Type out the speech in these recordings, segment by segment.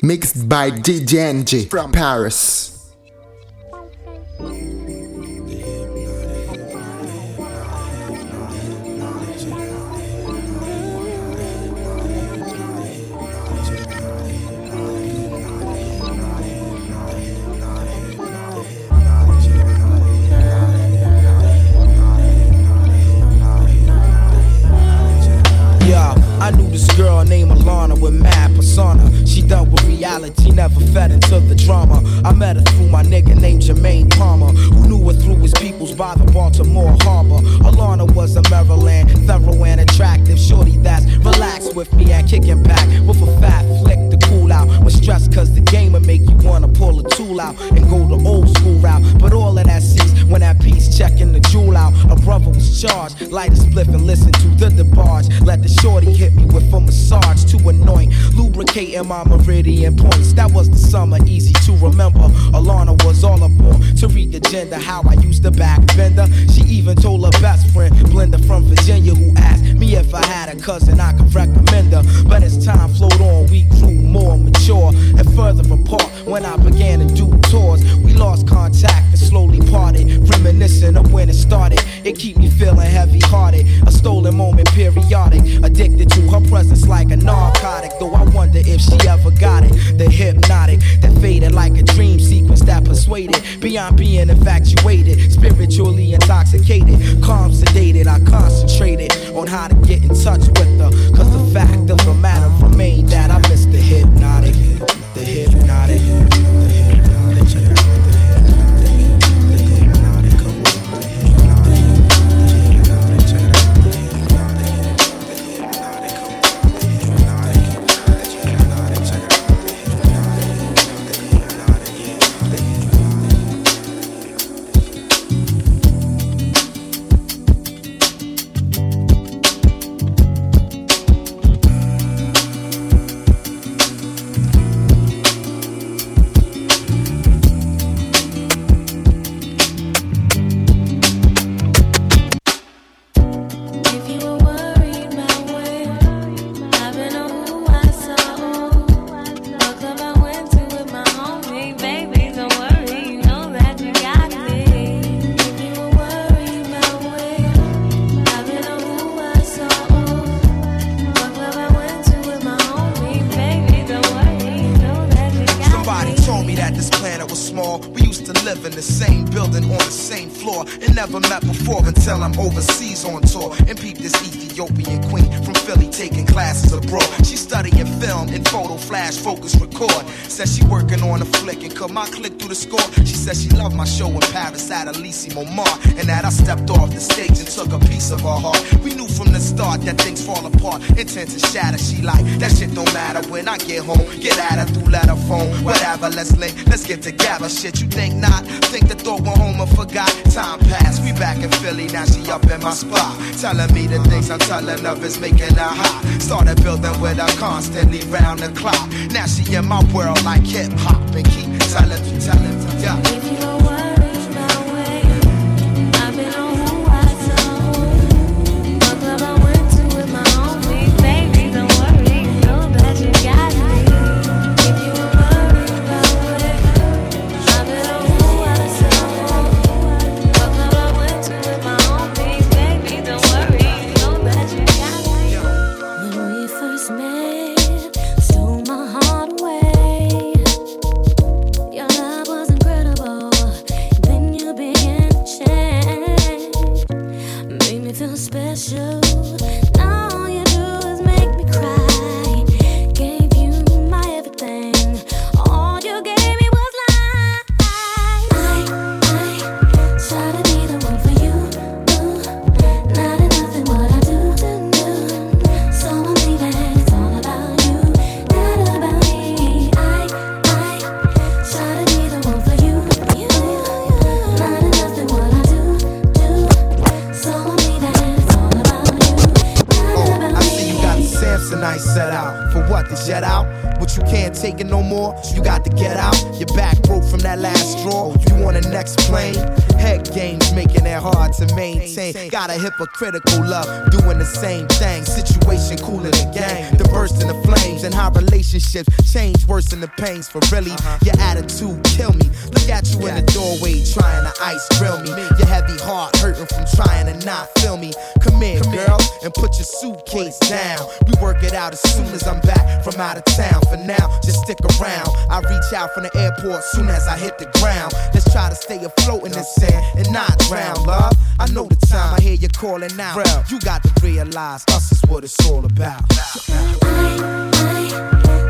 Mixed by DJ from Paris. I knew this girl named Alana with mad persona. She dealt with reality, never fed into the drama. I met her through my nigga named Jermaine Palmer, who knew her through his peoples by the Baltimore Harbor. Alana was a Maryland, thorough and attractive shorty that's relaxed with me and kicking back with a fat flick to cool out. When stressed, cause the game will make you wanna pull a tool out and go the old school route. But all of that ceased when that piece checking the jewel out. A brother was charged, light a spliff and listen to the DeBarge. Let the shorty hit me with a massage to anoint, lubricating my meridian points. That was the summer, easy to remember. Alana was all aboard to read agenda, how I used to back bender. She even told her best friend, Brenda from Virginia, who asked me if I had a cousin I could recommend her. But as time flowed on, we grew more mature and further apart. When I began to do tours, we lost contact and slowly parted, reminiscing of when it started. It keep me feeling heavy hearted, a stolen moment periodic, addicted to her presence like a narcotic. Though I wonder if she ever got it. The hypnotic that faded like a dream sequence that persuaded beyond being infatuated, spiritually intoxicated, calm sedated. I concentrated on how to get in touch with her, cause the fact of the matter remained that I missed the hypnotic, the hypnotic. And that I stepped off the stage and took a piece of her heart. We knew from the start that things fall apart, intent to shatter. She like that shit don't matter when I get home. Get at her through letter phone, whatever. Let's link, let's get together. Shit, you think not? Think the thought went home and forgot. Time passed, we back in Philly now. She up in my spot, telling me the things I'm telling of is making her hot. Started building with her constantly round the clock. Now she in my world like hip hop and keep hypocritical love, doing the same thing. Situation cooler than gang, the burst in the flames, and how relationships change worse than the pains. For really, uh-huh. your attitude kill me statue in the doorway trying to ice grill me. Your heavy heart hurting from trying to not feel me. Come in, girl, and put your suitcase down. We work it out as soon as I'm back from out of town. For now, just stick around. I reach out from the airport soon as I hit the ground. Let's try to stay afloat in the sand and not drown, love. I know the time I hear you calling out. Bro, you got to realize us is what it's all about. I,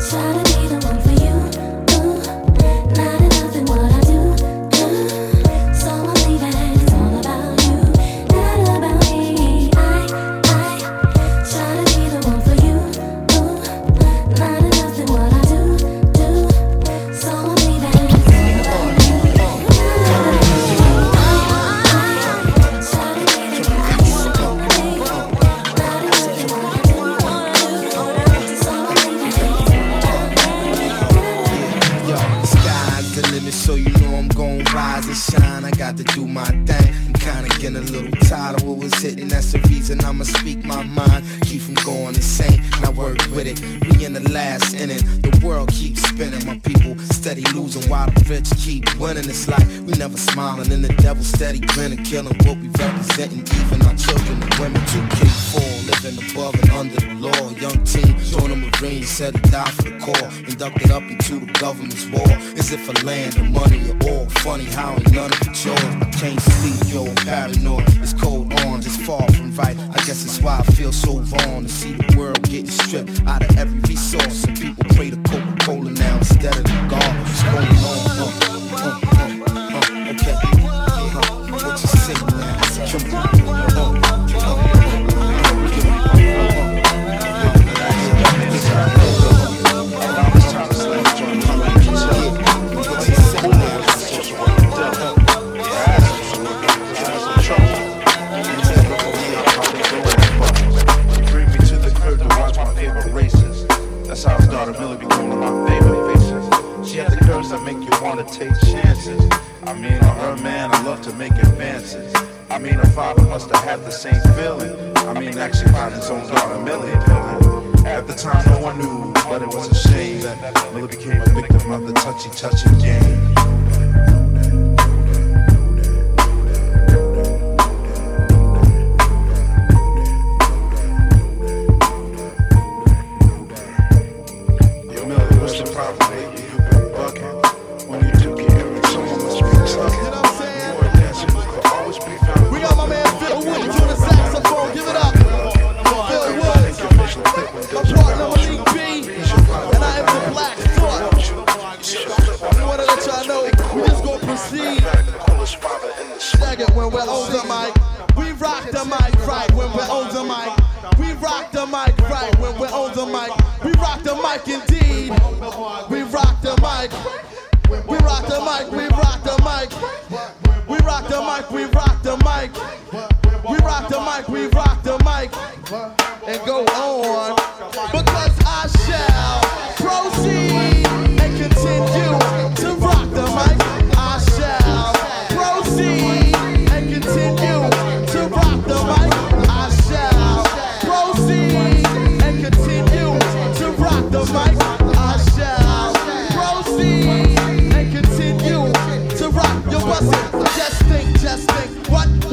I, A reason I'ma speak my mind. Keep from going insane, and I work with it. We in the last inning, the world keeps spinning. My people steady losing while the rich keep winning. It's like we never smiling, and the devil steady grinning, killing what we representing. Even our children and women, 2K4, living above and under the law. Young team, join the Marines, set to die for the core. Inducted up into the government's war. Is it for land or money or all? Funny how ain't none of the yours. I can't sleep, yo, I'm paranoid. It's cold on why I feel so wrong to see the world getting stripped out of every resource.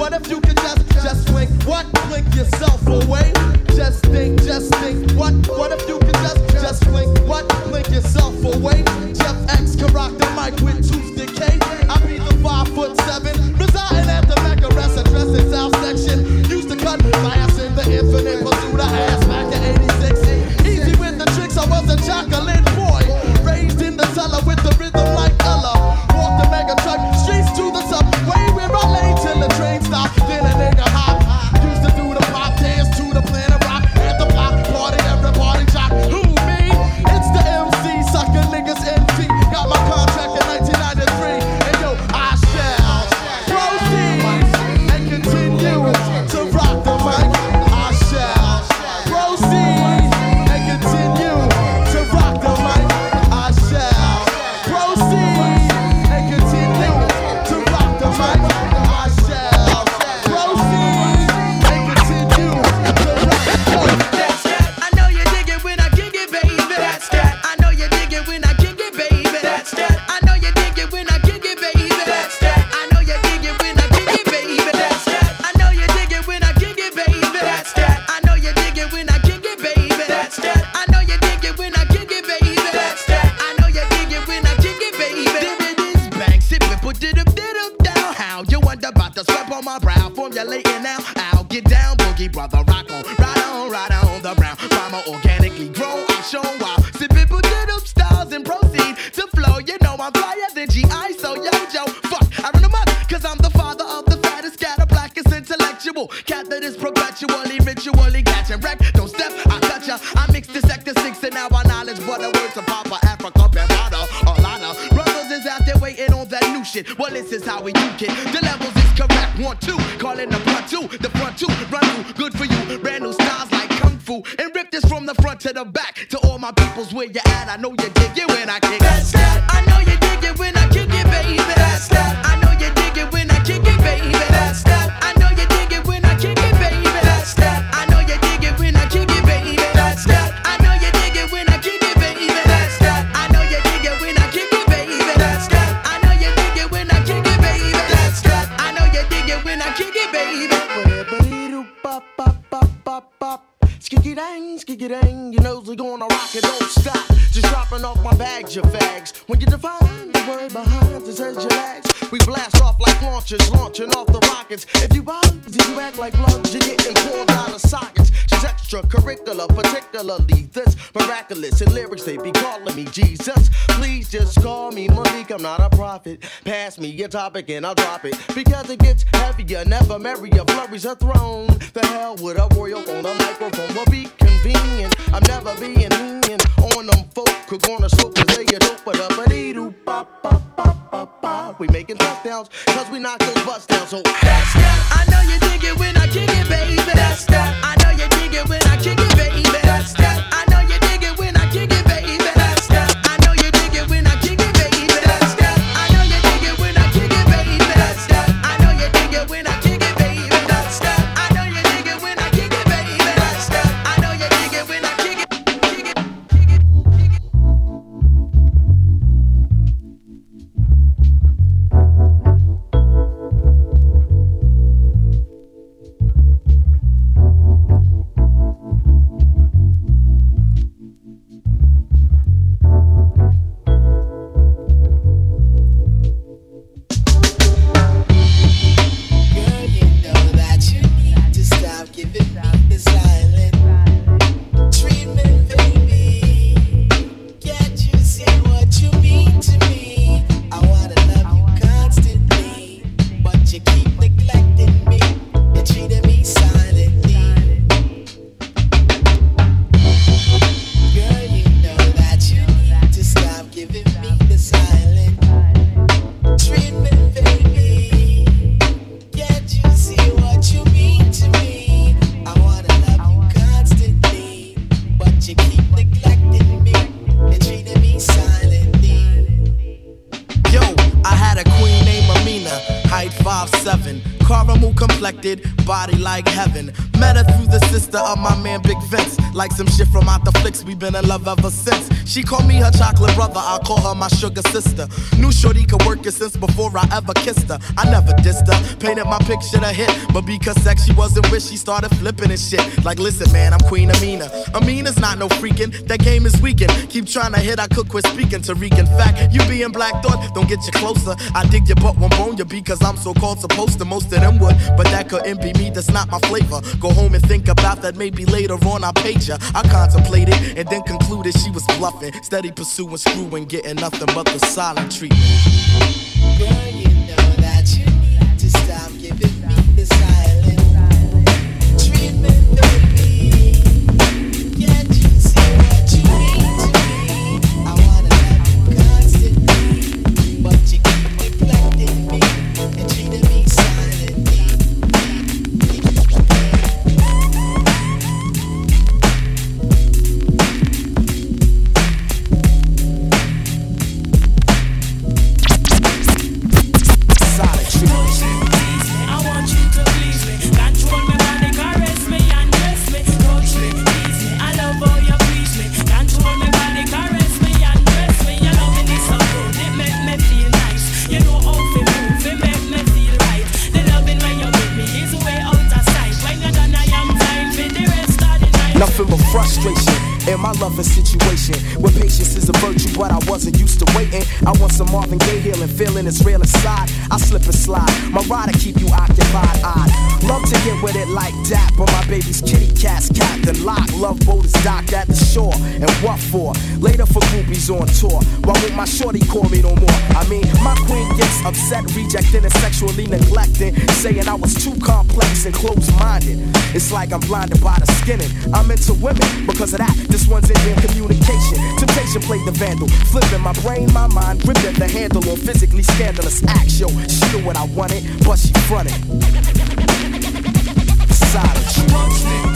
What if you could just, just wink, What blink so? A prophet. Pass me your topic and I'll drop it. Because it gets heavier, never merrier. Flurries a throne. The hell with a royal on the microphone will be convenient. I'm never being lenient on them folk who gonna smoke cause they a dope, but up a dee doo pop pop pop pop pop. We making touchdowns cause we knock those bust down. So that's that. I know you dig it when I kick it, baby. That's that. I know you dig it when I kick it, baby. That's that. I know you heaven. Met her through the sister of my man Big Vince. Like some shit from out the flicks, we been in love ever since. She called me her chocolate brother, I call her my sugar sister. Knew Shorty could work it since before I ever kissed her. I never dissed her, painted my picture to hit. But because sex she wasn't with, she started flipping and shit. Like, listen, man, I'm Queen Amina. Amina's not no freaking, that game is weakened. Keep trying to hit, I could quit speaking to. In fact, you being Black Thought, don't get you closer. I dig your butt, won't bone you because I'm so called supposed to. Most of them would, but that couldn't be me, that's not my flavor. Go home and think about that, maybe later on I'll page her. I contemplated and then concluded she was bluffing. Steady pursuing, screwing, getting nothing but the silent treatment. Girl, you know that you need to stop giving me the silent treatment, a situation but I wasn't used to waiting. I want some Marvin Gaye healing, feeling it's real inside. I slip and slide, my rider keep you occupied. I'd love to get with it like that, but my baby's kitty cat's captain lock. Love boat is docked at the shore, and what for? Later for groupies on tour. Why won't my shorty call me no more? I mean, my queen gets upset, rejecting and sexually neglecting, saying I was too complex and close-minded. It's like I'm blinded by the skinning. I'm into women because of that. This one's Indian communication. Temptation played the vandal. Flipping my brain, my mind, gripping the handle on physically scandalous acts. Yo, she knew what I wanted, but she fronted. Silent.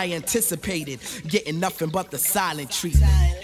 I anticipated. Getting nothing but the silent treatment.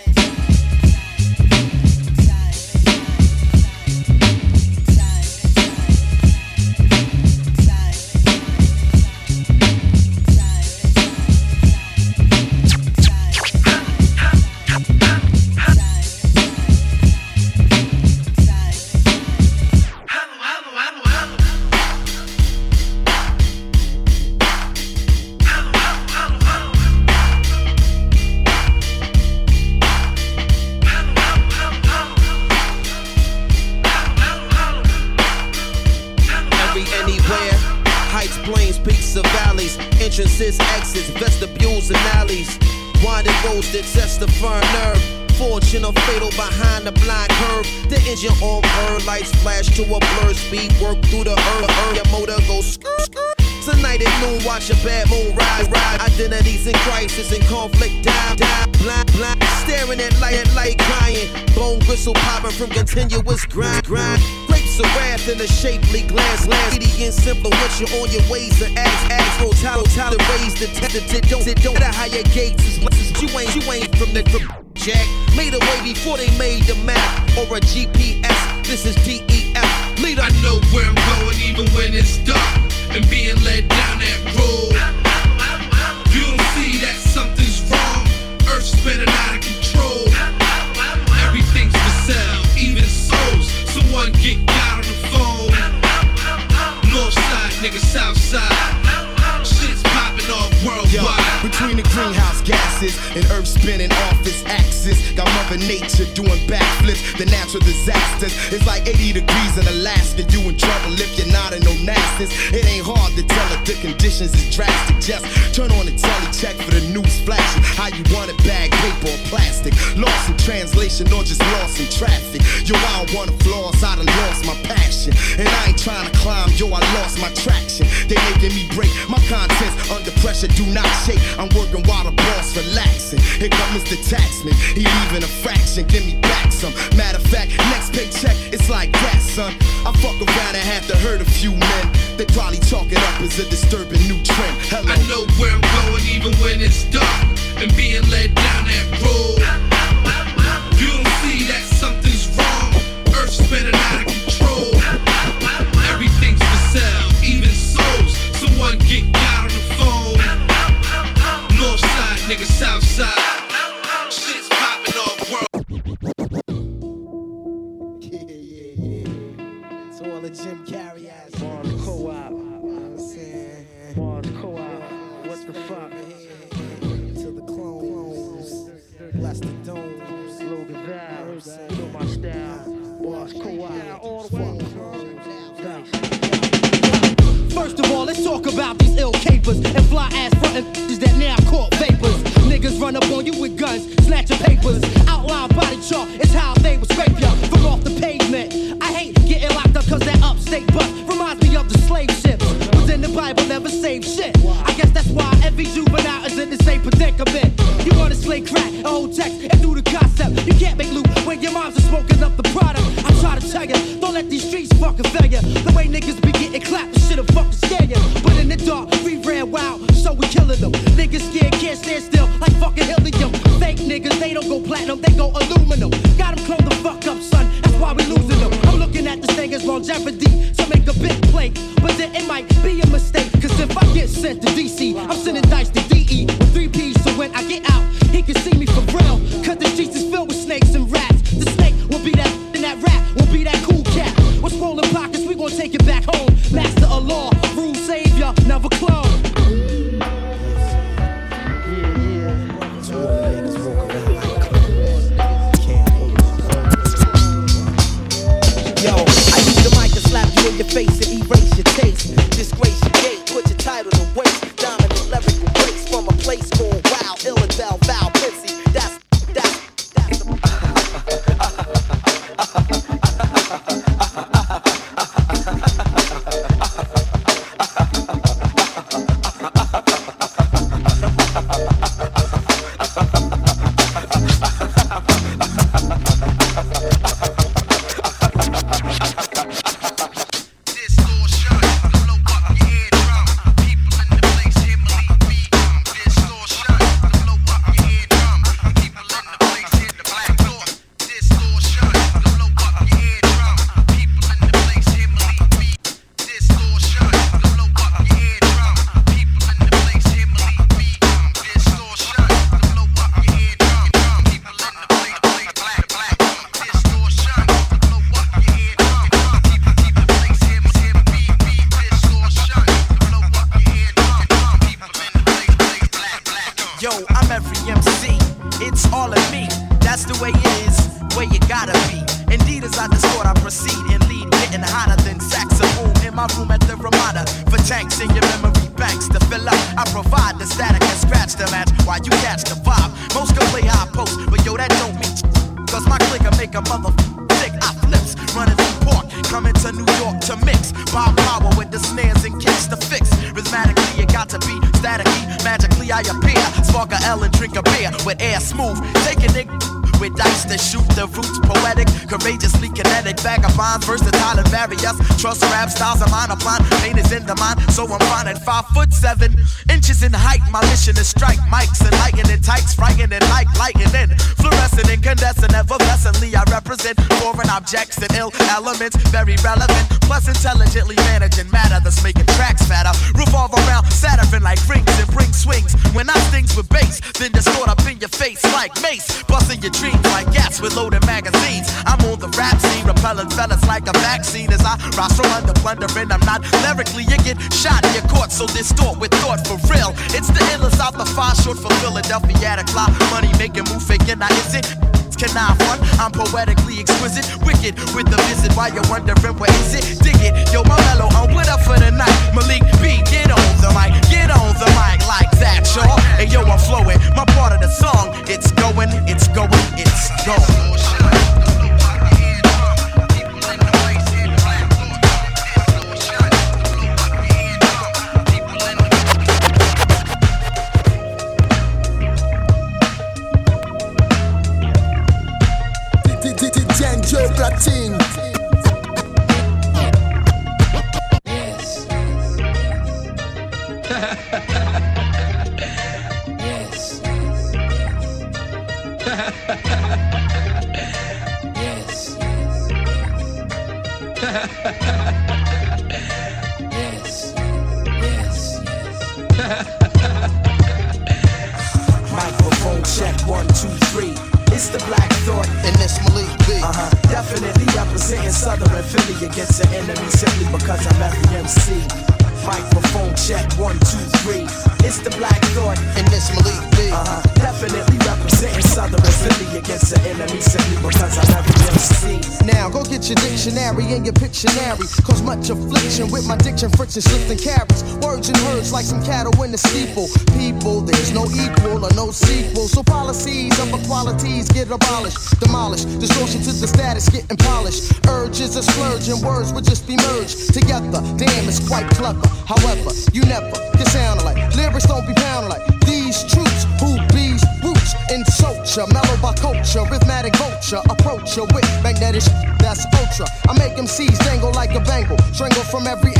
To the status getting polished. Urges a splurge and words would just be merged together. Damn, it's quite clever. However, you never get sound like lyrics don't be pounding like these troops who bees roots in culture, mellow by culture, rhythmatic vulture, approach ya with magnetic that's ultra. I make MCs dangle like a bangle, strangle from every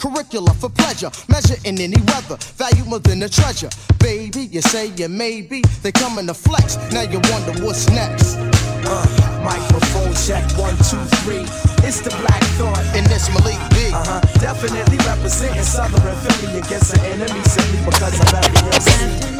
extracurricular for pleasure, measure in any weather, value more than a treasure. Baby, you say you maybe, they coming to flex, now you wonder what's next. Uh, microphone check one, two, three. It's the Black Thought. And this Malik B. Uh-huh. Definitely representing Southern Philly against the enemy simply because I'm every MC.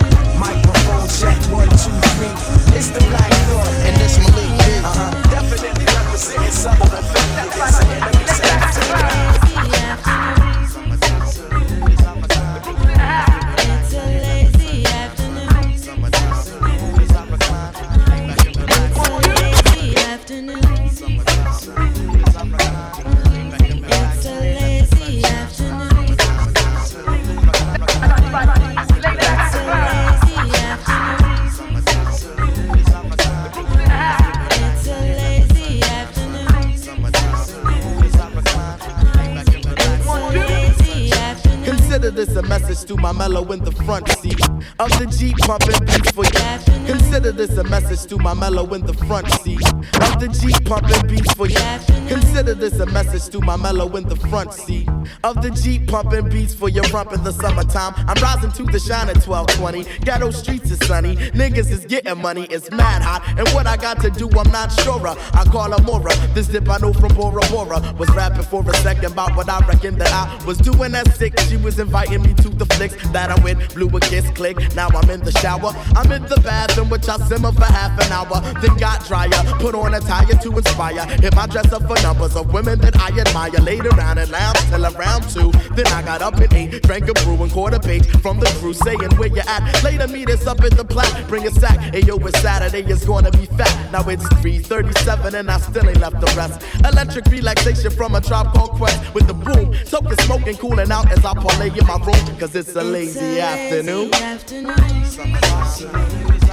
Front seat of the Jeep pumping beats for you. Consider this a message to my mellow in the front seat of the Jeep pumping beats for your rump in the summertime. I'm rising to the shine at 1220. Ghetto streets is sunny. Niggas is getting money. It's mad hot. And what I got to do, I'm not sure. I call her Mora. This dip I know from Bora Bora. Was rapping for a second about what I reckon that I was doing at six. She was inviting me to the flicks that I went. Blew a kiss click. Now I'm in the shower. I'm in the bathroom, which I simmer for half an hour. Then got drier. Put on a tire to inspire. If I dress up for numbers of women that I admire. Laid around and lounged till around two. Then I got up and ate. Drank a brew and caught a page from the crew saying where you at. Later meet us up at the plat. Bring a sack. Hey yo, it's Saturday. It's gonna be fat. Now it's 3:37 and I still ain't left the rest. Electric relaxation from a Tribe Called Quest with the boom. Soaking, smoking, cooling out as I parlay in my room. Cause it's a lazy afternoon. Consider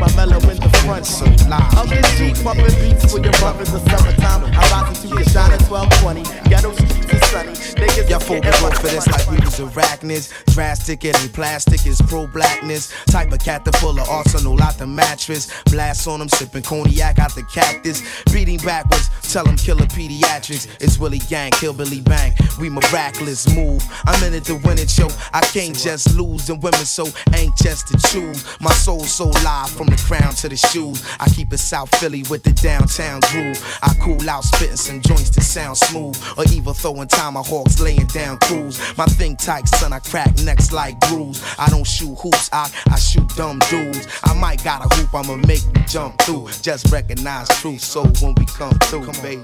my mellow in the front. So live. Of this Jeep pumping beats for your brothers in summertime. I rise into the shine at 1220. Ghetto streets is sunny. Niggas is getting this like we was arachnids. Drastic, it ain't plastic, it's pro blackness. Type of cat that full of arsenal out the mattress. Blast on them, sipping cognac out the cactus. Beating backwards, tell them killer pediatrics. It's Willie Gang, Hillbilly Bang. We miraculous move. I'm in it to win it, yo. I can't just lose, and women so anxious to choose. My soul so live from the crown to the shoes. I keep it South Philly with the downtown groove. I cool out, spitting some joints that sound smooth. Or even throwing tomahawks, laying down crews. My thing tight, son, I crack necks like grooves. I don't shoot hoops, I, I shoot dumb dudes. I might got a hoop, I'ma make you jump through. Just recognize truth, so when we come through, baby.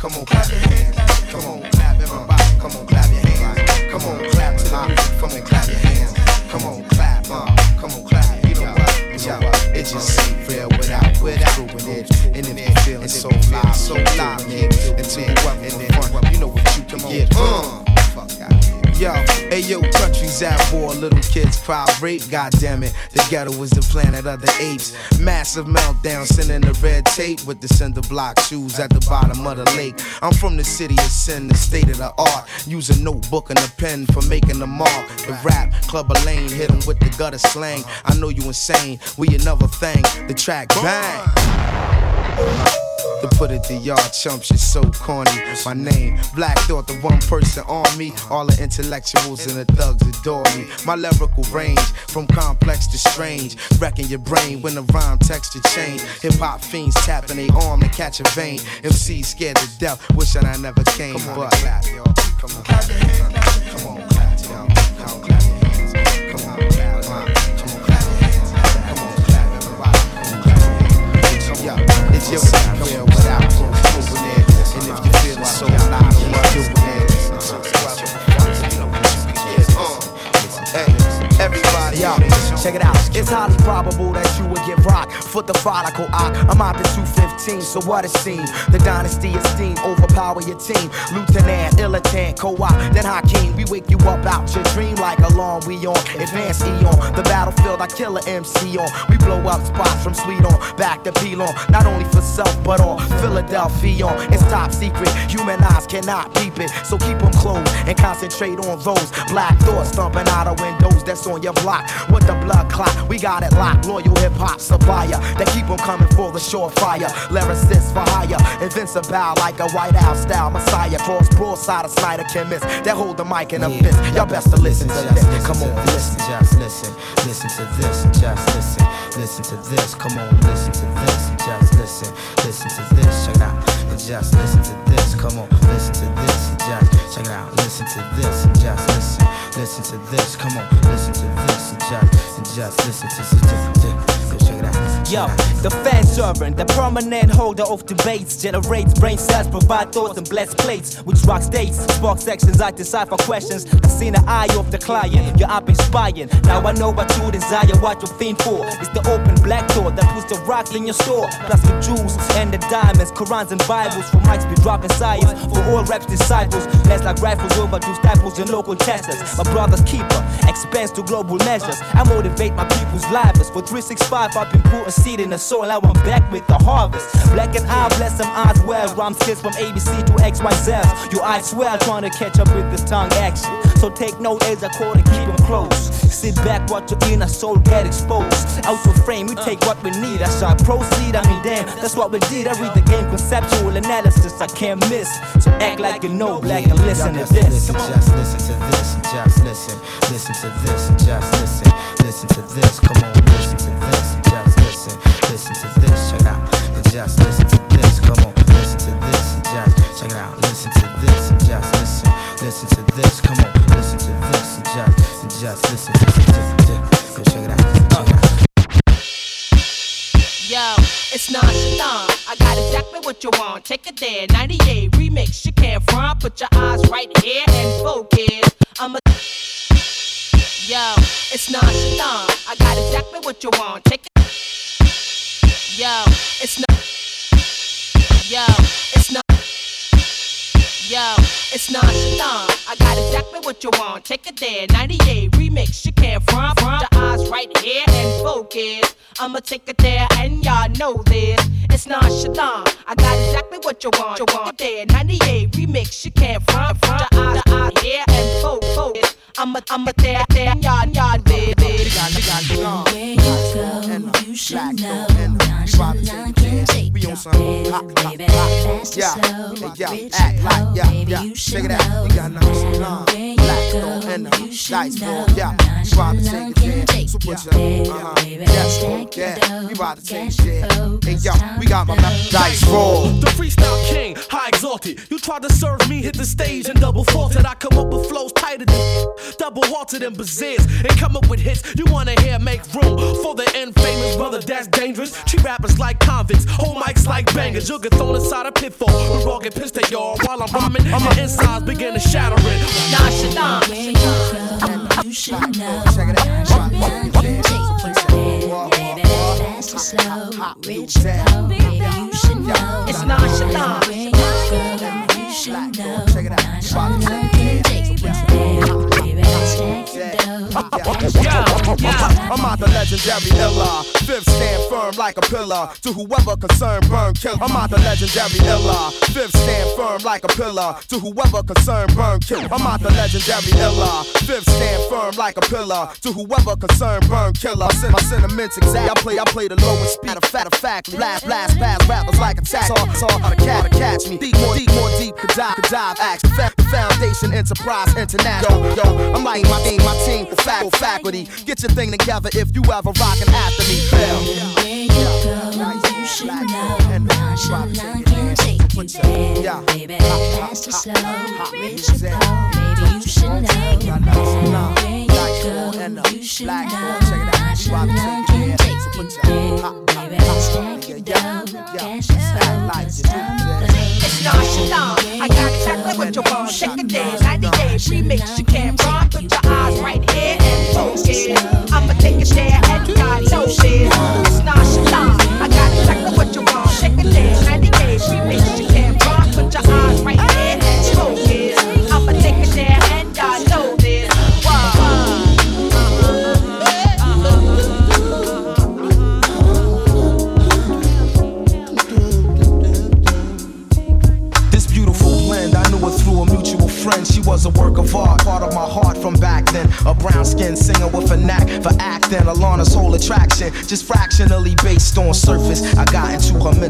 Come on, clap your hands. Come on, clap everybody. Come on, clap your hands. Come on, clap to beat. Come on, clap your hands. Come on, clap. Uh, come on, clap. You know what? You know what? It just ain't real without without doing it. And if feeling so live, so live, nigga. Until you up in the front, you know what you can get. Uh. Fuck out. Yo, hey yo, countries at war, little kids cry rape, goddamn it. The ghetto is the planet of the apes. Massive meltdown, sending the red tape with the cinder block shoes at the bottom of the lake. I'm from the city of sin, the state of the art. Use a notebook and a pen for making the mark. The rap, club a lane, hit with the gutter slang. I know you insane, we another thing. The track bang. To put it to y'all chumps, you're so corny. My name, Black Thought, the one person on me. All the intellectuals and the thugs adore me. My lyrical range, from complex to strange. Wrecking your brain when the rhyme texture change. Hip hop fiends tapping their arm to catch a vein. MC scared to death, wishing I never came. but clap, yo. Come on, clap hands. Come on, clap, yo. Come on, clap hands. Come on, your career without moving it. And if you feel so loud, check it out. It's highly probable that you would get rocked. Foot the follicle eye. I'm out to 215, so what it seems. The dynasty is esteem overpower your team. Lieutenant, Illitant, co-op, then Hakeem. We wake you up out your dream like alarm. We on advanced eon. The battlefield, I kill a MC on. We blow up spots from Sweet on back to Pelon. Not only for self, but on Philadelphia. On. It's top secret. Human eyes cannot peep it. So keep them closed and concentrate on those black thoughts thumping out of windows that's on your block. With the blood clot, we got it locked. Loyal hip hop supplier They keep on coming for the surefire. Lyricists for hire. Invincible like a White House style messiah. Cross broadside of Snyder chemist that hold the mic in a fist. Y'all best to listen to this. Come on, listen. Just listen, listen to this, just listen, listen to this. Come on, listen to this, just listen, listen to this. Check it out, just listen to this. Come on, listen to this, just check it out. Listen to this, just listen, listen to this. Come on, listen to this, just, just listen to this. Check it out. Yo, the fan servant, the prominent holder of debates, generates brain cells, provide thoughts and blessed plates, which rock states, spark sections, I decipher questions. I see the eye of the client, you're up inspiring. Now I know what you desire, what you fiend for. It's the open black door that puts the rock in your store, plus the jewels and the diamonds, Korans and Bibles for mics be dropping science for all reps disciples. Blessed like rifles overdue staples and local testers. My brother's keeper, expense to global measures. I motivate my people's lives for 365. I've been putting seed in the soil. Now I'm back with the harvest. Black and I bless them eyes well. Rhymes kids from ABC to XYZ. You I swear trying to catch up with this tongue action. So take note as I call and keep them close. Sit back, watch your inner soul get exposed. Out of frame, we take what we need. I shall proceed. I mean, damn, that's what we did. I read the game conceptual analysis. I can't miss. So act like you know black and listen to this. Listen, just listen to this, just listen, listen to this, just listen, listen to this. Come on, listen, to this. Check it out, and just listen to this. Come on, listen to this, and just check it out. Listen to this, and just listen, listen to this. Come on, listen to this, and just, and just listen to this. Go check it out. Check it out. Yo, it's nonchalant. I got exactly what you want. Take it there. 98 remix. You can't front. Put your eyes right here and focus. I'm a. Yo, it's nonchalant. I got exactly what you want. Take it. Yo, it's not. Yo, it's not. Yo, it's nonchalant. I got exactly what you want. Take it there. 98 remix. You can't front. Front your eyes right here and focus. I'ma take it there and y'all know this. It's nonchalant. I got exactly what you want. You want it there. 98 remix. You can't front. Front your eyes out here and focus. I'ma, I'ma there, there, and y'all, y'all, this. Where you go, you should know. Can take your pill. Baby, fast or slow, rich or poor, baby, you should know. Where you go, you should know. Nonchalant can take your pill. Baby, uh-huh. stack your dough, cash flow. Hey yo, we got my dice roll. The freestyle king, high exalted. You tried to serve me, hit the stage and double faulted. I come up with flows tighter than double halted and bazaars and come up with hits. You wanna hear make room for the infamous brother that's dangerous. Treat rappers like convicts, hold mics like bangers. You'll get thrown inside a pitfall. We all get pissed at y'all while I'm rhyming. My insides begin to shattering. Nonchalant. Where you go, you should know. Nonchalant can take your. Baby, fast or slow, rich or poor, you should know. It's nonchalant. Where you go, you should know. Nonchalant can take I'm out the legendary Illa. Fifth stand firm like a pillar. To whoever concerned, burn kill. I'm out the legendary illa. Fifth stand firm like a pillar. To whoever concerned, burn kill. I'm out the legendary illa. Fifth stand firm like a pillar. To whoever concerned, burn killer. I send my sentiments exact. I play, I play the lowest speed of fat of fact. Blast, blast, pass rappers like a tax. Saw, saw how the cat to catch me. Deep, more deep, more deep. Could dive, could dive. Fa- Foundation Enterprise International. Yo, yo, I'm like my team, my team, the fact, faculty. Get your thing together if you ever rockin' after me. You should take you there. Baby, slow, baby, you should know. Should take you there. Baby, it's nonchalant. I got exactly what you want. Shake it down. 90 days remix. You can't.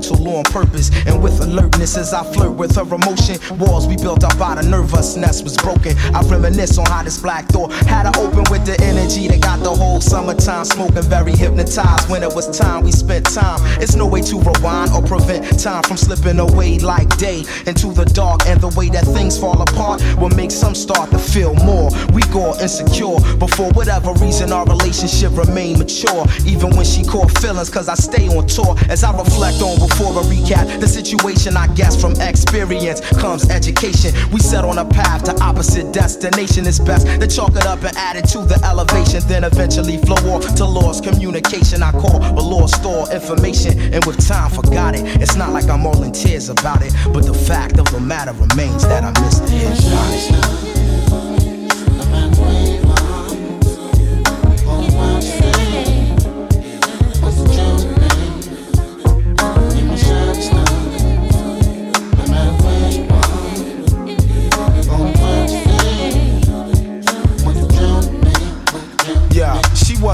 to on purpose. And with alertness as I flirt with her emotion, walls we built up out of nervousness was broken. I reminisce on how this black door had to open with the energy that got the whole summertime smoking, very hypnotized. When it was time, we spent time. It's no way to rewind or prevent time from slipping away like day into the dark. And the way that things fall apart will make some start to feel more. We go insecure, but for whatever reason, our relationship remain mature. Even when she caught feelings, cause I stay on tour. As I reflect on before a recap, the situation I guess from experience comes education. We set on a path to opposite destination. It's best to chalk it up and add it to the elevation, then eventually flow off to lost communication. I call a lost store information, and with time forgot it. It's not like I'm all in tears about it, but the fact of the matter remains that I missed the hit.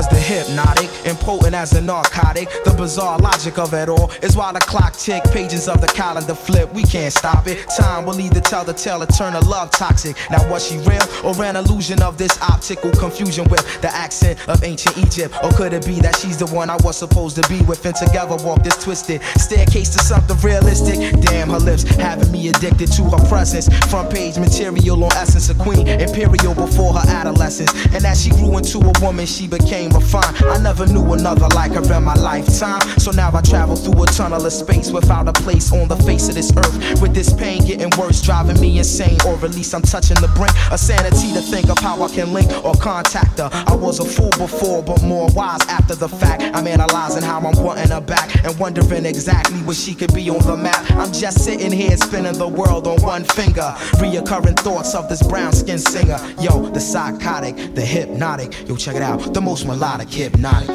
Was the hypnotic, impotent as a narcotic. The bizarre logic of it all is while the clock tick, pages of the calendar flip. We can't stop it. Time will either tell the tale or turn a love toxic. Now was she real or an illusion of this optical confusion with the accent of ancient Egypt? Or could it be that she's the one I was supposed to be with and together walk this twisted staircase to something realistic? Damn, her lips having me addicted to her presence. Front page material on essence of queen, imperial before her adolescence. And as she grew into a woman, she became refined. I never knew another like her in my lifetime. So now I travel through a tunnel of space without a place on the face of this earth. With this pain getting worse, driving me insane, or at least I'm touching the brink of sanity to think of how I can link or contact her. I was a fool before, but more wise after the fact. I'm analyzing how I'm wanting her back and wondering exactly where she could be on the map. I'm just sitting here spinning the world on one finger. Reoccurring thoughts of this brown skinned singer. Yo, the psychotic, the hypnotic. Yo, check it out. The most melodic hypnotic.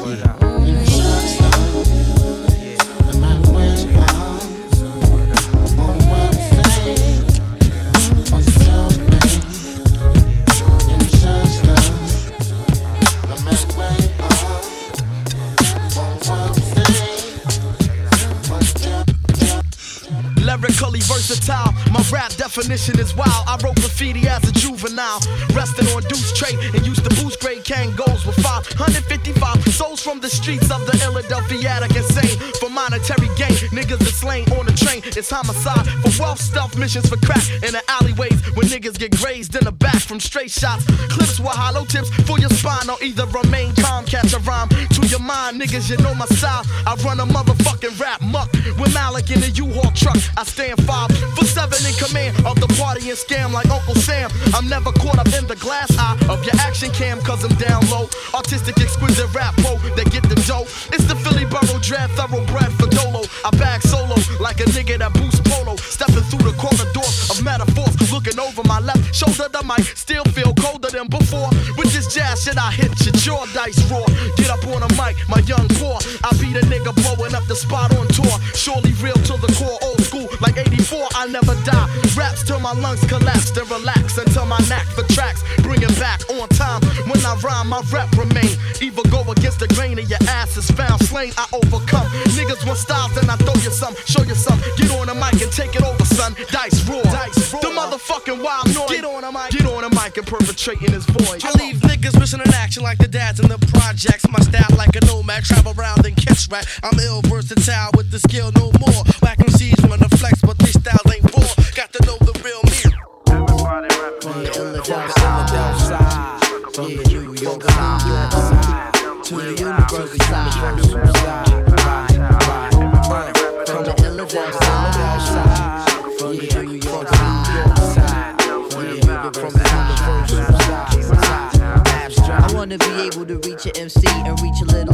Lyrically versatile, my rap definition is wild. I wrote graffiti as a juvenile, resting on deuce tray grade Kangols with 555 souls from the streets of the Philadelphiatic insane. For monetary gain, niggas are slain on the train. It's homicide for wealth stuff, missions for crack in the alleyways where niggas get grazed in the back from straight shots. Clips with hollow tips for your spine or either remain calm, catch a rhyme to your mind. Niggas, you know my style. I run a motherfucking rap muck with Malik in a U-Haul truck. I stand five for seven in command of the party and scam like Uncle Sam. I'm never caught up in the glass eye of your action cam, cause I'm down low. Artistic, exquisite rap pro that get the dough. It's the Philly Borough draft thoroughbred for Dolo. I bag solo like a nigga that boosts polo. Stepping through the corridors of metaphors, looking over my left shoulder, the mic still feel colder than before. With this jazz shit, I hit your jaw, dice raw. Get up on a mic, my young poor. I be the nigga blowing up the spot on tour. Surely real to the core, old school, like 84. I never die. Raps till my lungs collapse, then relax until my knack for tracks. Bring it back on time. When I rhyme, my rep remain. Either go against the grain or your ass is found slain. I overcome. Niggas want styles, then I throw you some, show you some. Get on the mic and take it over, son. Dice roar. Dice roar. The motherfucking wild noise. Get on a mic. Get on the mic and perpetrating his voice. I leave niggas missing in action like the dads in the projects. My style like a nomad, travel around and catch rat. I'm ill versatile with the skill no more. Whack MCs wanna flex, but this style ain't raw. Got to know the real me. Everybody rap From the Philadelphia side, from the New York side, to the universal side, side, wanna be able to reach an MC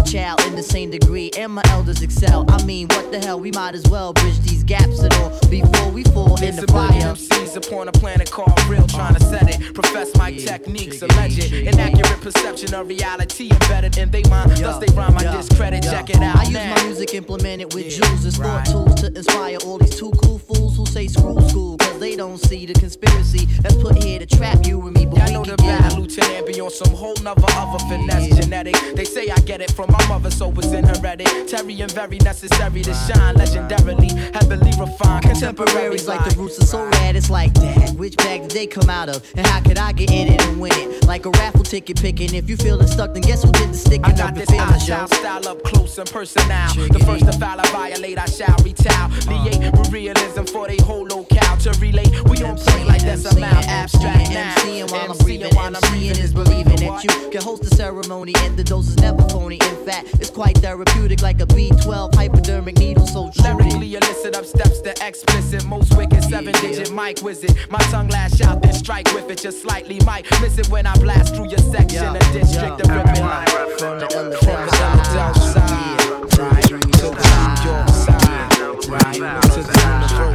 child in the same degree, and my elders excel. I mean, what the hell? We might as well bridge these gaps at all before we fall in It's the a billion fire. MCs upon a planet called real, trying to set it. Profess my techniques, alleged inaccurate perception of reality embedded in they mind. Thus they rhyme my Yo, discredit. yo. Check it out I use my music implemented with jewels as thought tools to inspire all these two cool fools who say screw school, cause they don't see the conspiracy that's put here to trap you and me. But Y'all we know can the get bad lieutenant be on some whole nother other finesse genetic. They say I get it from my mother, so it's in hereditary and very necessary to shine legendarily, heavily refined. Contemporaries like the roots are so rad, it's like, that. which bag did they come out of? And how could I get in it and win it? Like a raffle ticket picking. If you feeling stuck, then guess who did the sticking I up got the this shall yo? style up close and personal. The first to foul I violate, I shall retaliate uh. with realism for they whole locale to relate. We don't play like that's a loud abstract now. MCing while I'm breathing, MCing is believing that you can host the ceremony and the dose is never phony. Fact, it's quite therapeutic, like a B12 hypodermic needle. So true. Lyrically illicit up steps to explicit, most wicked seven digit mic wizard. My tongue lash out, then strike with it just slightly. Might miss it when I blast through your section, a district of ripping line. From the From the Philadelphia side, right to the New York side, right to the universal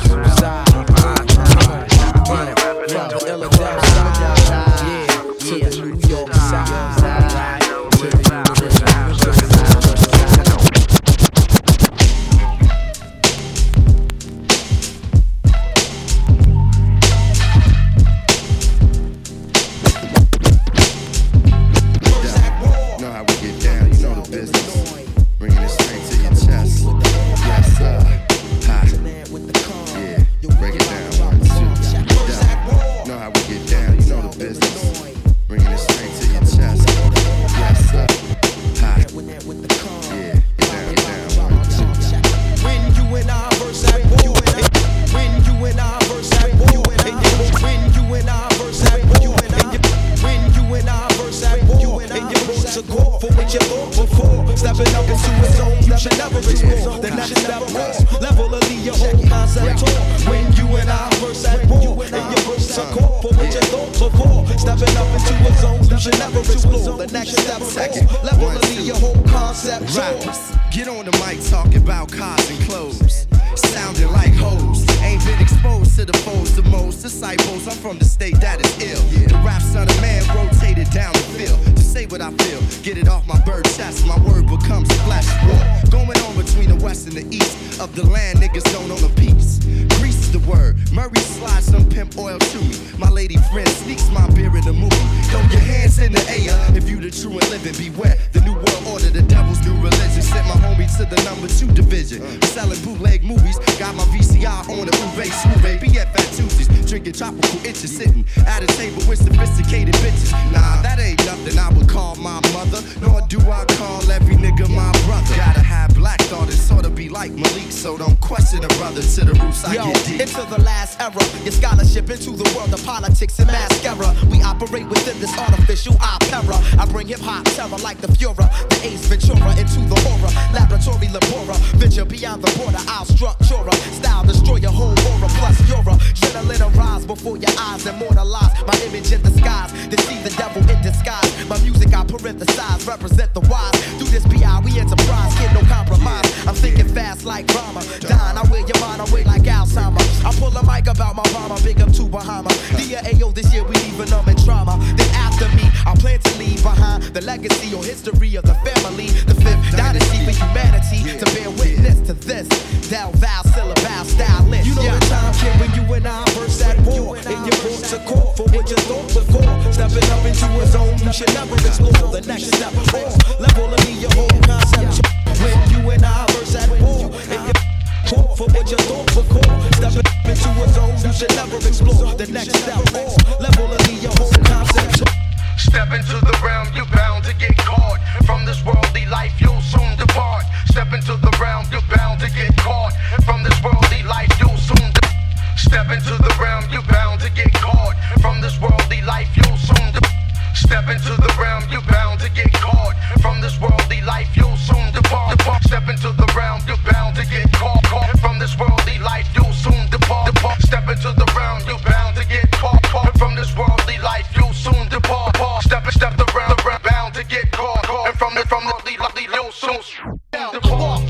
scholarship into the world of politics and mascara. We operate within this artificial opera. I bring hip hop terror like the Fuhrer, the Ace Ventura into the horror. Laboratory labora, venture beyond the border. I'll structure a style, destroy your whole aura. Plus you're a should've rise before your eyes, immortalize my image in disguise. Deceive the devil in disguise. My music I parenthesize, represent the wise. Do this BI, we enterprise, get no compromise. I'm thinking fast like drama. Dying, I wear your mind away like Alzheimer. I pull Bahama. Dia Ayo, this year we leaving them in trauma. Then after me, I plan to leave behind the legacy or history of the family. The fifth dynasty for humanity to bear witness to this. Thou, thou, syllable, stylist. You know the time came when you and I first at war. And you brought to court for what you thought before. Stepping up into a zone you should never explore. The next step, level of me, your whole concept. When you and I first at war. And you court for what you thought before. Stepping into a zone you should never explore. The next step, level of your whole concept. Step into the realm, you're bound to get caught. From this worldly life, you'll soon depart. Step into the realm, you're bound to get caught. From this worldly life, you'll soon depart. Step into the realm, you're bound to get caught. From this worldly life, you'll soon depart. Step into the realm, you're bound to get caught. From this worldly life, you'll soon depart. Step into the realm, you're bound to get caught. Caught. From this worldly life, you'll soon depart. depart. Step into the realm, you're bound to get caught. caught. From this worldly life, you'll soon depart. depart. Step step the realm, bound to get caught. caught. And from the from the you'll soon depart.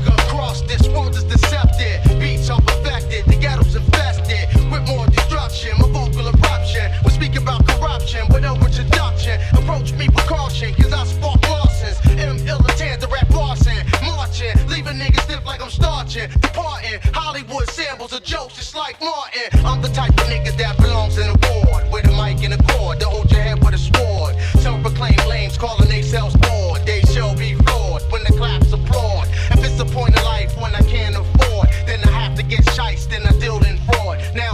Jokes just like Martin. I'm the type of nigga that belongs in a ward. With a mic and a cord to hold your head with a sword. Self proclaimed lames calling themselves bored. They shall be flawed when the claps applaud. If it's the point of life when I can't afford, then I have to get shiced, then I deal in fraud. Now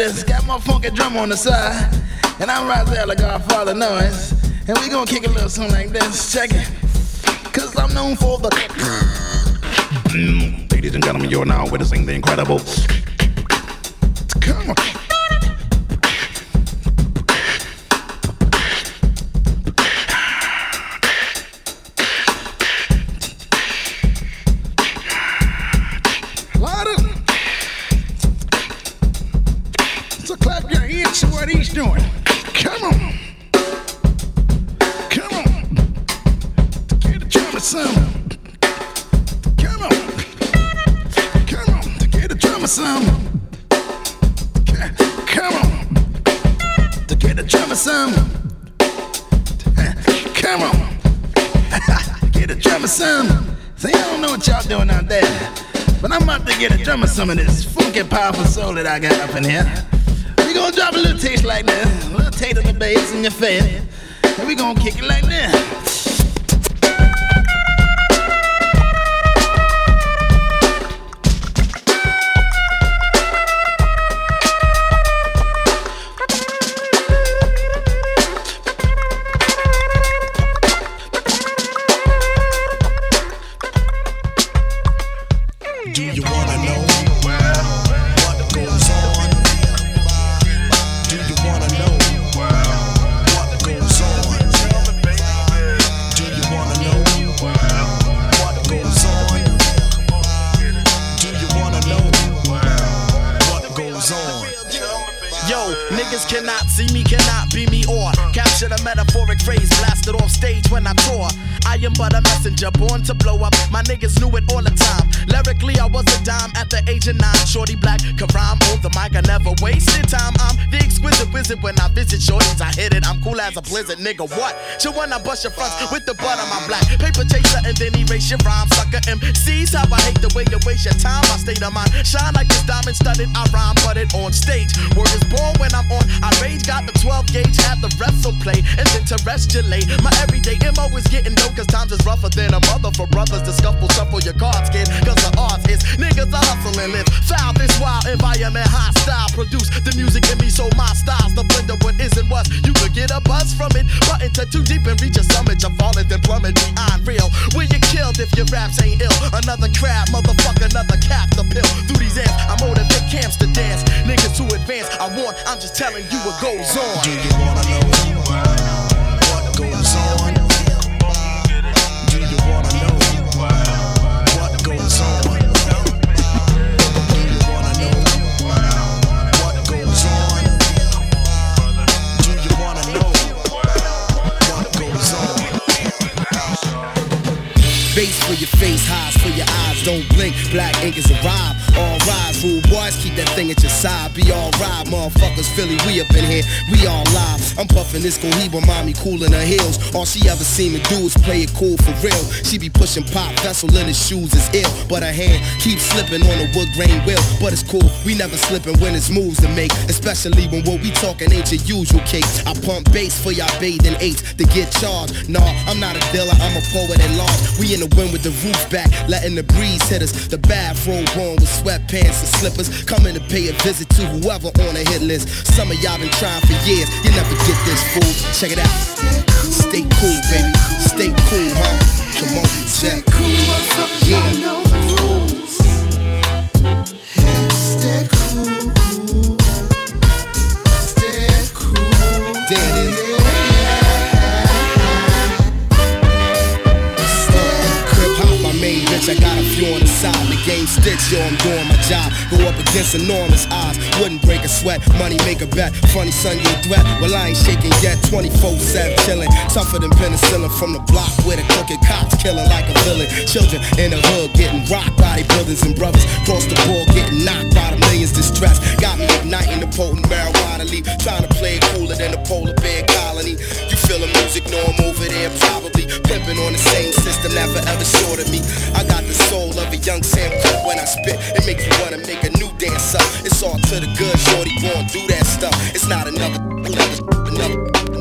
this. Got my funky drum on the side. And I'm right there like our father noise. And we gonna kick a little something like this. Check it. Cause I'm known for the Mm, Ladies and gentlemen, you're now witnessing the incredible. Some of this funky, powerful soul that I got up in here. We gonna drop a little taste like this, a little taste of the bass in your face, and we gonna kick it like this. Blizzard, nigga. What? So when I bust your fronts with the butt on my black paper chaser and then erase your rhyme, sucker. MCs, how I hate the way you waste your time. My state of mind shine like this diamond studded. I rhyme, but it on stage. Word is born when I'm on. I rage, got the 12 gauge, have the wrestle play, and then. My everyday MO is getting dope, cause times is rougher than a mother for brothers to scuffle, shuffle your cards, kid. Cause the art is niggas are hustling, live foul this wild environment, hostile. Produce the music in me, so my style's the blender. What isn't what you could get a buzz from it, but into too deep and reach a summit. You're falling, then plummet beyond real. Will you killed if your raps ain't ill? Another crab, motherfucker, another cap to pill. Through these amps, I motivate camps to dance. Niggas to advance, I want, I'm just telling you what goes on. Do you wanna know what goes on? Do you wanna know what goes on? Do you wanna know what goes on? Do you wanna know what goes on? Bass for your face, highs for your eyes, don't blink. Black ink is a rhyme. All rise, rule boys, keep that thing at your side. Be all right, motherfuckers. Philly, we up in here, we all live. I'm puffing this Cohiba, mommy cool in her heels. All she ever seen me do is play it cool for real. She be pushing pop, vessel in his shoes is ill. But her hand keeps slipping on the wood grain wheel. But it's cool, we never slipping when it's moves to make. Especially when what we talking ain't your usual cake. I pump bass for y'all bathing eight to get charged. Nah, I'm not a dealer, I'm a poet at large. We in the wind with the roof back, letting the breeze hit us. The bathrobe on with sweatpants and slippers. Coming to pay a visit to whoever on the hit list. Some of y'all been trying for years, you never get this fool. Check it out. Stay cool, baby. Stay cool, huh? Come on, check. Yeah. There it is. Hop, my main bitch, I got a few on the side. The game stitch, yo, I'm doing my job. Go up against enormous odds. Wouldn't break a sweat, money make a bet. Funny son, you a threat. Well, I ain't shaking yet. 24 7 chilling. Tougher than penicillin from the block where the crooked cops killing like a villain. Children in the hood getting rocked by their brothers and brothers. Cross the board getting knocked by the millions distressed. Got me igniting the potent marijuana leaf. Trying to play it cooler than the polar bear colony. You feel the music, know I'm over there probably. Pimping on the same system, never ever short of me. I got the soul of a young Sam Cooke when I spit. It make you wanna make a new dance up. It's all to the good, shorty, and do that stuff. It's not another, another, another.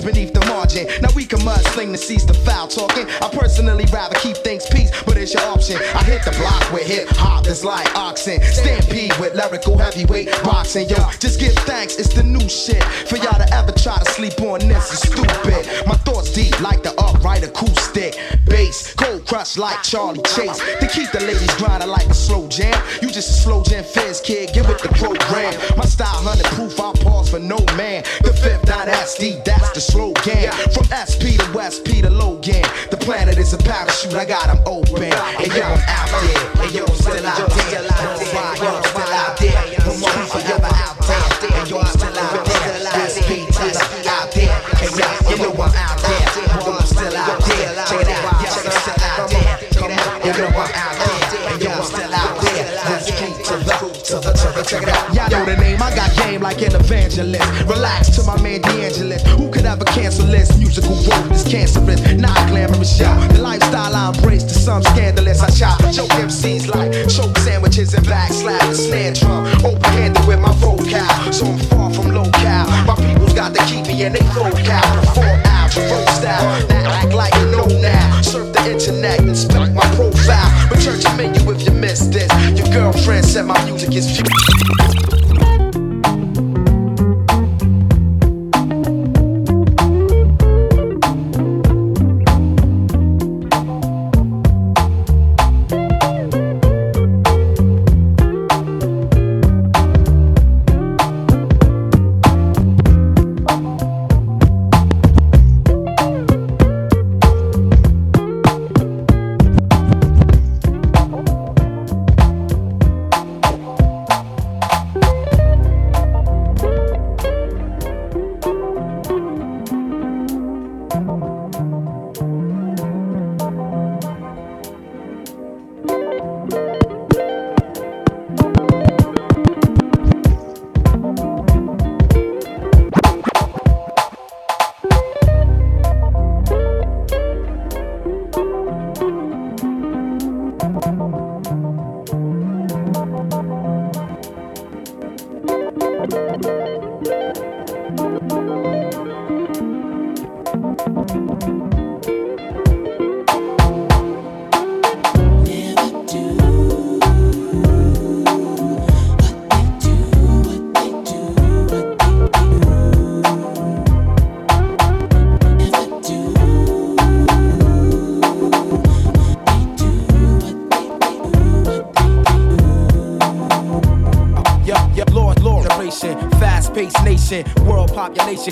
Beneath the margin. Now we can mudsling to cease the foul talking. I personally rather keep things peace, but it's your option. I hit the block with hip hop that's like oxen. Stampede with lyrical heavyweight boxing. Yo, just give thanks, it's the new shit. For y'all to ever try to sleep on this is stupid. My thoughts deep like the upright acoustic. Bass, cold crush like Charlie Chase. To keep the ladies grinding like a slow jam. You just a slow jam fizz kid, give it the program. My style hundred proof, I pause for no man. The fifth dynasty, that's the slogan. From SP to West P to Logan. The planet is a parachute, I got 'em open. And yo, I'm out there. And yo, I'm still out there. Yo, I'm still out there. No more forever out there. And yo, I'm still out there. SP to the out there. And yo, you know I'm out there. Yo, I'm still out there. Check it out. Yes, I'm out. Come on, you know I'm out there. And yo, I'm still out there. To the, to the, to the, check it out. Y'all know the name, I got like an evangelist. Relax to my man D'Angelis. Who could ever cancel this musical road is cancerous? Not glamorous, y'all. The lifestyle I embrace to some scandalous. I chop joke MCs like choke sandwiches and backslap the snare drum. Open handed with my vocal, so I'm far from local. My people's got to keep me in they vocal. Perform out, revolt style. Now act like you know now. Surf the internet, inspect my profile. Church a menu if you miss this. Your girlfriend said my music is.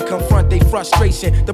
Confront their frustration. The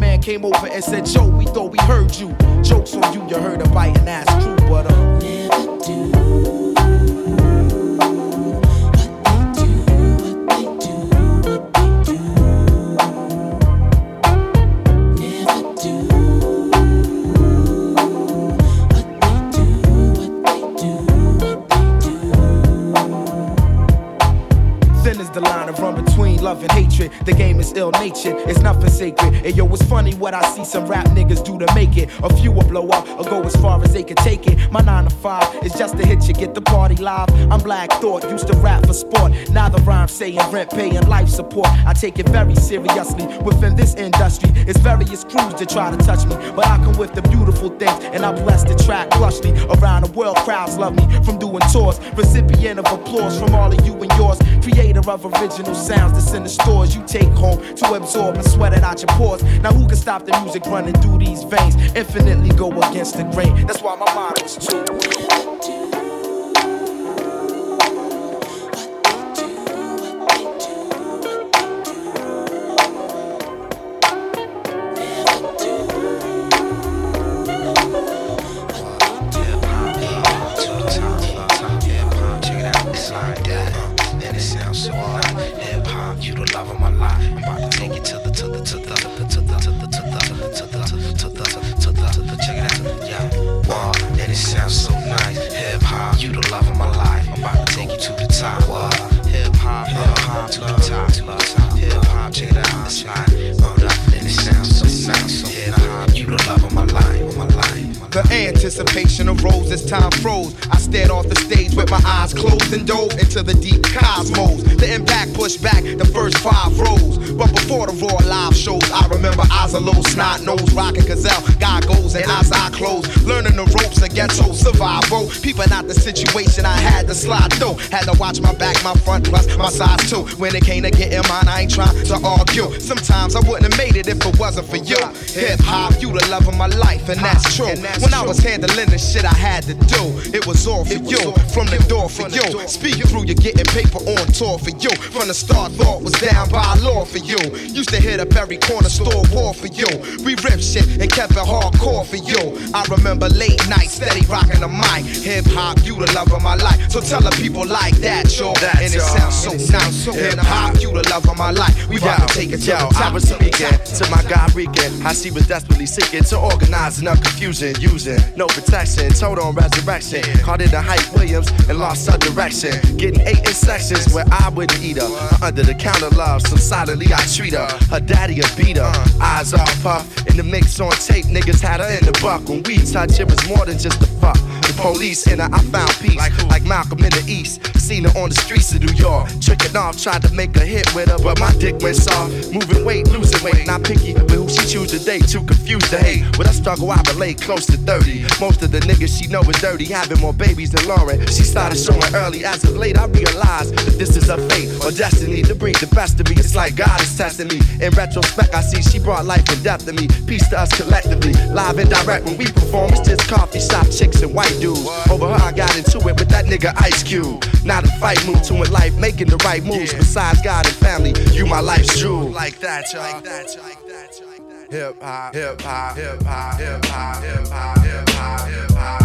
man came over and said, Joe, we thought we heard you. Jokes on you, you heard a biting ass true, but uh, never do. Is ill natured, it's nothing sacred. And yo, it's funny what I see some rap niggas do to make it. A few will blow up or go as far as they can take it. My nine to five is just to hit you, get the party live. I'm Black Thought, used to rap for sport. Now the rhyme saying rent, paying life support. I take it very seriously within this industry. It's various crews that try to touch me, but I come with the beautiful things and I bless the track plushly. Around the world, crowds love me from doing tours. Recipient of applause from all of you and yours. Creator of original sounds that's in the stores you take home to absorb and sweat it out your pores. Now who can stop the music running through these veins? Infinitely go against the grain. That's why my motto is true. The situation, I had to slide through. Had to watch my back, my front, plus my size too. When it came to getting mine, I ain't trying to argue. Sometimes I wouldn't have made it if it wasn't for you. Hip hop, you the love of my life, and that's true. When I was handling the shit I had to do, it was all for you. From the door for you. Speaking through you're getting paper on tour for you. From the start, thought was down by law for you. Used to hit up every corner store war for you. We ripped shit and kept it hardcore for you. I remember late nights, steady rocking the mic. Hip hop, you the love of my life. So tell the people like that, yo. And it sounds so nice. Hip hop, you the love of my life. We about to take it to Yo, the top. I was speaking to my guy Regan. How she was desperately seeking to organize enough confusion, using no protection, told on resurrection. Caught it a Hype Williams and lost her direction. Getting eight in sections where I wouldn't eat her. Her Under the counter love, so silently I treat her. Her daddy a beater, eyes off puff. In the mix on tape, niggas had her in the buck. When we touch, it was more than just a fuck. The police in her, I found peace. Like, Malcolm in the East. Seen her on the streets of New York. Tricking off, tried to make a hit with her, but my dick went soft. Moving weight, losing weight, not picky with who she choose to date. Too confused to hate. With a struggle, I relate close to 30. Most of the niggas she know is dirty, having more babies than Lauryn. She started showing early. As of late, I realized that this is her fate or destiny to bring the best of me. It's like God is testing me. In retrospect, I see she brought life and death to me. Peace to us collectively. Live and direct when we perform, it's just coffee shop chicks and white dudes. Over her, I got into it with that nigga Ice Cube. Now the fight move to in life, making the right moves. Besides God and family, you my life's jewel. Like that, y'all. Like that, y'all. Like that, y'all. Hip hop, hip hop, hip hop, hip hop, hip hop, hip hop, hip hop,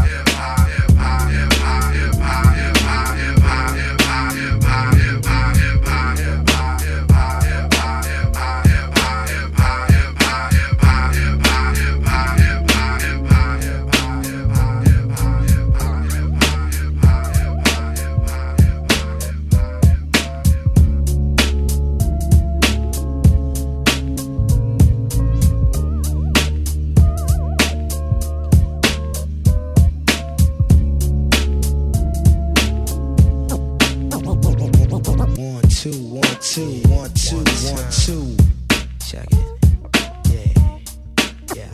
two, one, two, one, two. Check it. Yeah. Yeah.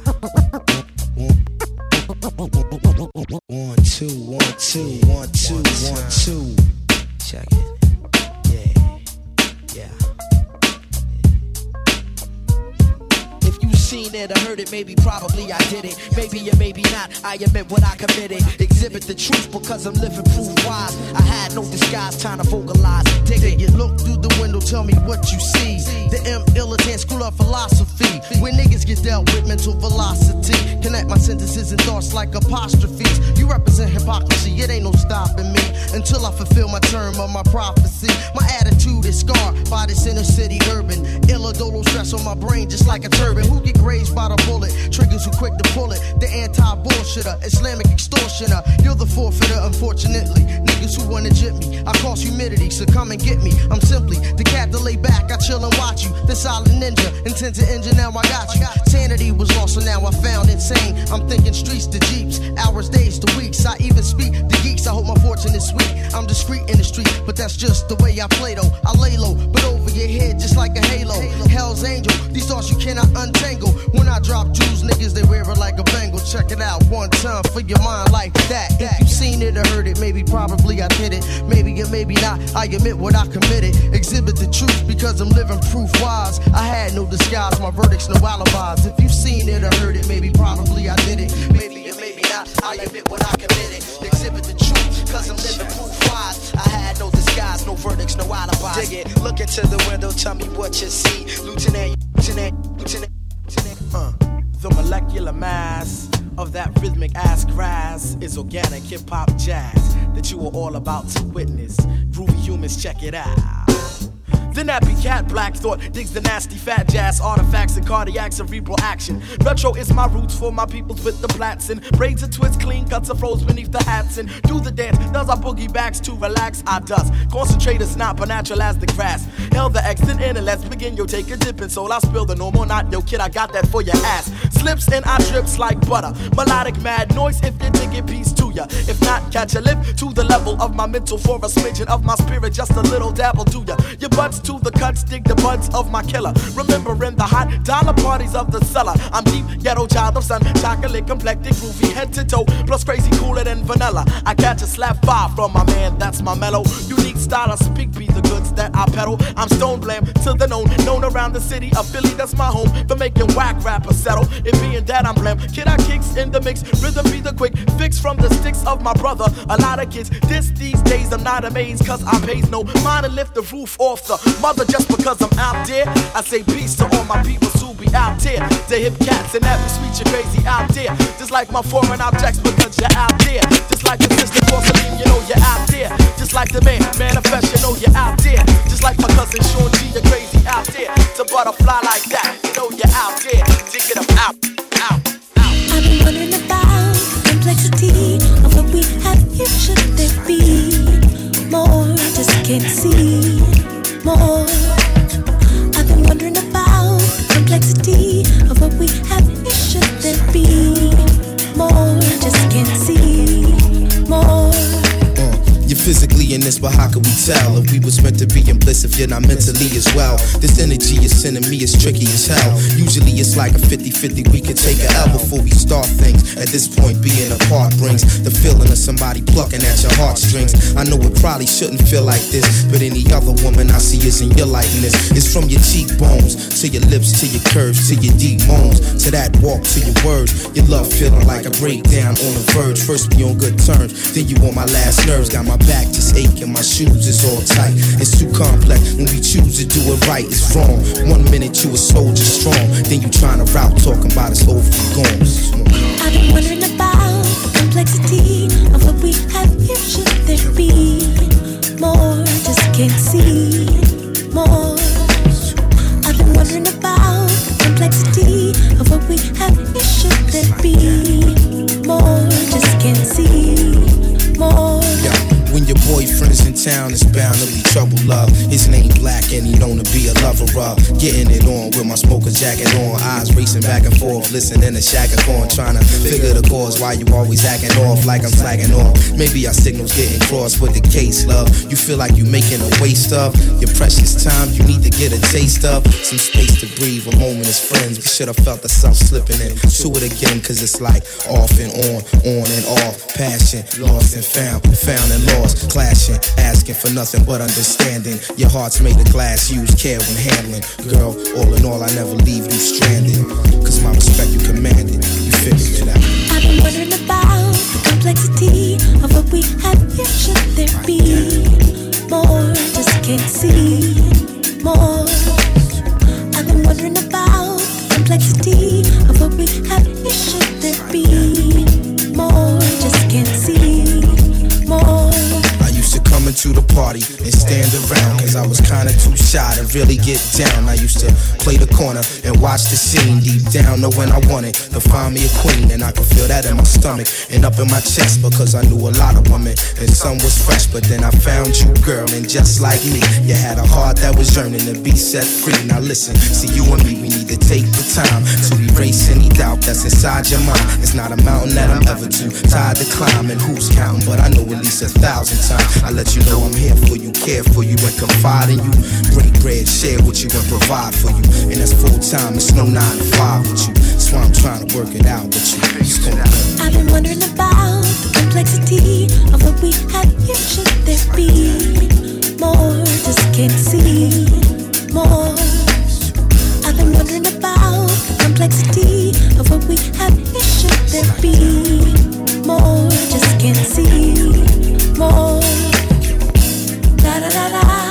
One, two, one, two, one, two, one, two. Check it. Seen it or heard it, maybe probably I did it. Maybe or maybe not, I admit what I committed. Exhibit the truth because I'm living proof wise. I had no disguise, time to vocalize. Dig it. You look through the window, tell me what you see. The M militant school of philosophy. When niggas get dealt with mental velocity. Connect my sentences and thoughts like apostrophes. You represent hypocrisy, it ain't no stopping me until I fulfill my term of my prophecy. My attitude is scarred by this inner city urban. Illidolo stress on my brain just like a turban. Who get grazed by the bullet? Triggers who quick to pull it. The anti bullshitter, Islamic extortioner. You're the forfeiter, unfortunately. Niggas who wanna jip me. I cause humidity, so come and get me. I'm simply the cat to lay back. I chill and watch you. The silent ninja, intend to injure, now I got you. Sanity was lost, so now I found insane. I'm thinking streets to jeeps, hours, days to weeks. I even speak to geeks. I hope my fortune is sweet. I'm discreet in the street, but that's just the way I play though. I lay low, but over your head just like a halo. Hell's angel, these thoughts you cannot untangle. When I drop jewels, niggas they wear it like a bangle. Check it out one time for your mind like that. If you seen it or heard it, maybe probably I did it. Maybe or maybe not. I admit what I committed. Exhibit the truth because I'm living proof wise. I had no disguise, my verdicts no alibis. If you've seen it or heard it, maybe probably I did it. Maybe or maybe not. I admit what I committed. Exhibit the truth cause I'm living proof wise. I had no disguise, no verdicts, no alibis. Dig it. Look into the window, tell me what you see. Lieutenant, Lieutenant, Lieutenant. Uh, the molecular mass of that rhythmic ass grass is organic hip hop jazz that you are all about to witness. Groovy humans, check it out. The nappy cat Black Thought digs the nasty fat jazz artifacts and cardiac cerebral action. Retro is my roots for my peoples with the plats and braids and twists, clean cuts of froze beneath the hats and do the dance. Does our boogie backs to relax? I does. Concentrate is not but natural as the grass. Hell the then in and let's begin. Yo, take a dip and soul. I spill the normal not. Yo, kid, I got that for your ass. Slips and I drips like butter. Melodic mad noise if you dig it, peace to ya. If not, catch a lift to the level of my mental for a smidgen of my spirit. Just a little dabble to ya. Your butts to the cuts, dig the buds of my killer. Remembering the hot dollar parties of the cellar. I'm deep, ghetto child of sun, chocolate complected, groovy head to toe, plus crazy cooler than vanilla. I catch a slap five from my man, that's my mellow. Unique style, I speak be the goods that I peddle. I'm stone blam to the known, known around the city of Philly, that's my home. For making whack rappers settle. It being that I'm blam, kid I kicks in the mix, rhythm be the quick fix from the sticks of my brother. A lot of kids, this these days I'm not amazed, cause I pays no mind to lift the roof off the mother just because I'm out there. I say peace to all my people who be out there. The hip cats and every sweet you crazy out there. Just like my foreign objects because you're out there. Just like the sister porcelain, you know you're out there. Just like the man, manifest, you know you're out there. Just like my cousin Sean G, you're crazy out there. To butterfly like that, you know you're out there. Dig it up out, out. I've been wondering tell if we was meant to be in bliss if you're not mentally as well? This energy you're sending me is tricky as hell. Usually it's like a 50 50, we can take a L before we start things. At this point, being apart brings the feeling of somebody plucking at your heartstrings. I know it probably shouldn't feel like this, but any other woman I see is in your likeness. It's from your cheekbones to your lips to your curves to your deep moans to that walk to your words. Your love feeling like a breakdown on the verge. First we on good terms, then you on my last nerves. Got my back just aching, my shoes is all tight. It's too complex when we choose to do it right. It's wrong. One minute you a soldier strong, then you trying to route talking about it's over you gone. I've been wondering about the complexity of what we have here. Should there be more? Just can't see more. I've been wondering about the complexity of what we have here. Should there be more? Just can't see more. Yeah. When your boyfriend's in town, it's bound to be trouble, love. His name Black and he known to be a lover of getting it on with my smoker jacket on. Eyes racing back and forth, listening to Chaka Khan, trying to figure the cause why you always acting off like I'm flagging off. Maybe our signals getting crossed with the case, love. You feel like you making a waste of your precious time. You need to get a taste of some space to breathe. A moment as friends, we should have felt the self slipping in to it again, cause it's like off and on, on and off. Passion, lost and found, found and lost, clashing, asking for nothing but understanding. Your heart's made of glass, use care when handling. Girl, all in all, I never leave you stranded. Cause my respect you commanded, you figured it out. I've been wondering about the complexity of what we have here. Should there be more? Just can't see more. I've been wondering about the complexity of what we have Cause I was kinda too shy to really get down. I used to play the corner and watch the scene deep down, Know when I wanted to find me a queen. And I could feel that in my stomach and up in my chest because I knew a lot of women and some was fresh. But then I found you, girl, and just like me, you had a heart that was yearning to be set free. Now listen, see you and me, we need to take the time to erase any doubt that's inside your mind. It's not a mountain that I'm ever too tired to climb, and who's counting? But I know at least a thousand times. I let you know I'm here for you, care for you, and confide confide in you. Break bread, share you, and provide for you. And that's full time, it's no nine to five with you. That's why I'm trying to work it out with you. I've been wondering about the complexity of what we have here. Should there be more? Just can't see more. I've been wondering about the complexity of what we have here. Should there be more? Just can't see more. Da da da da.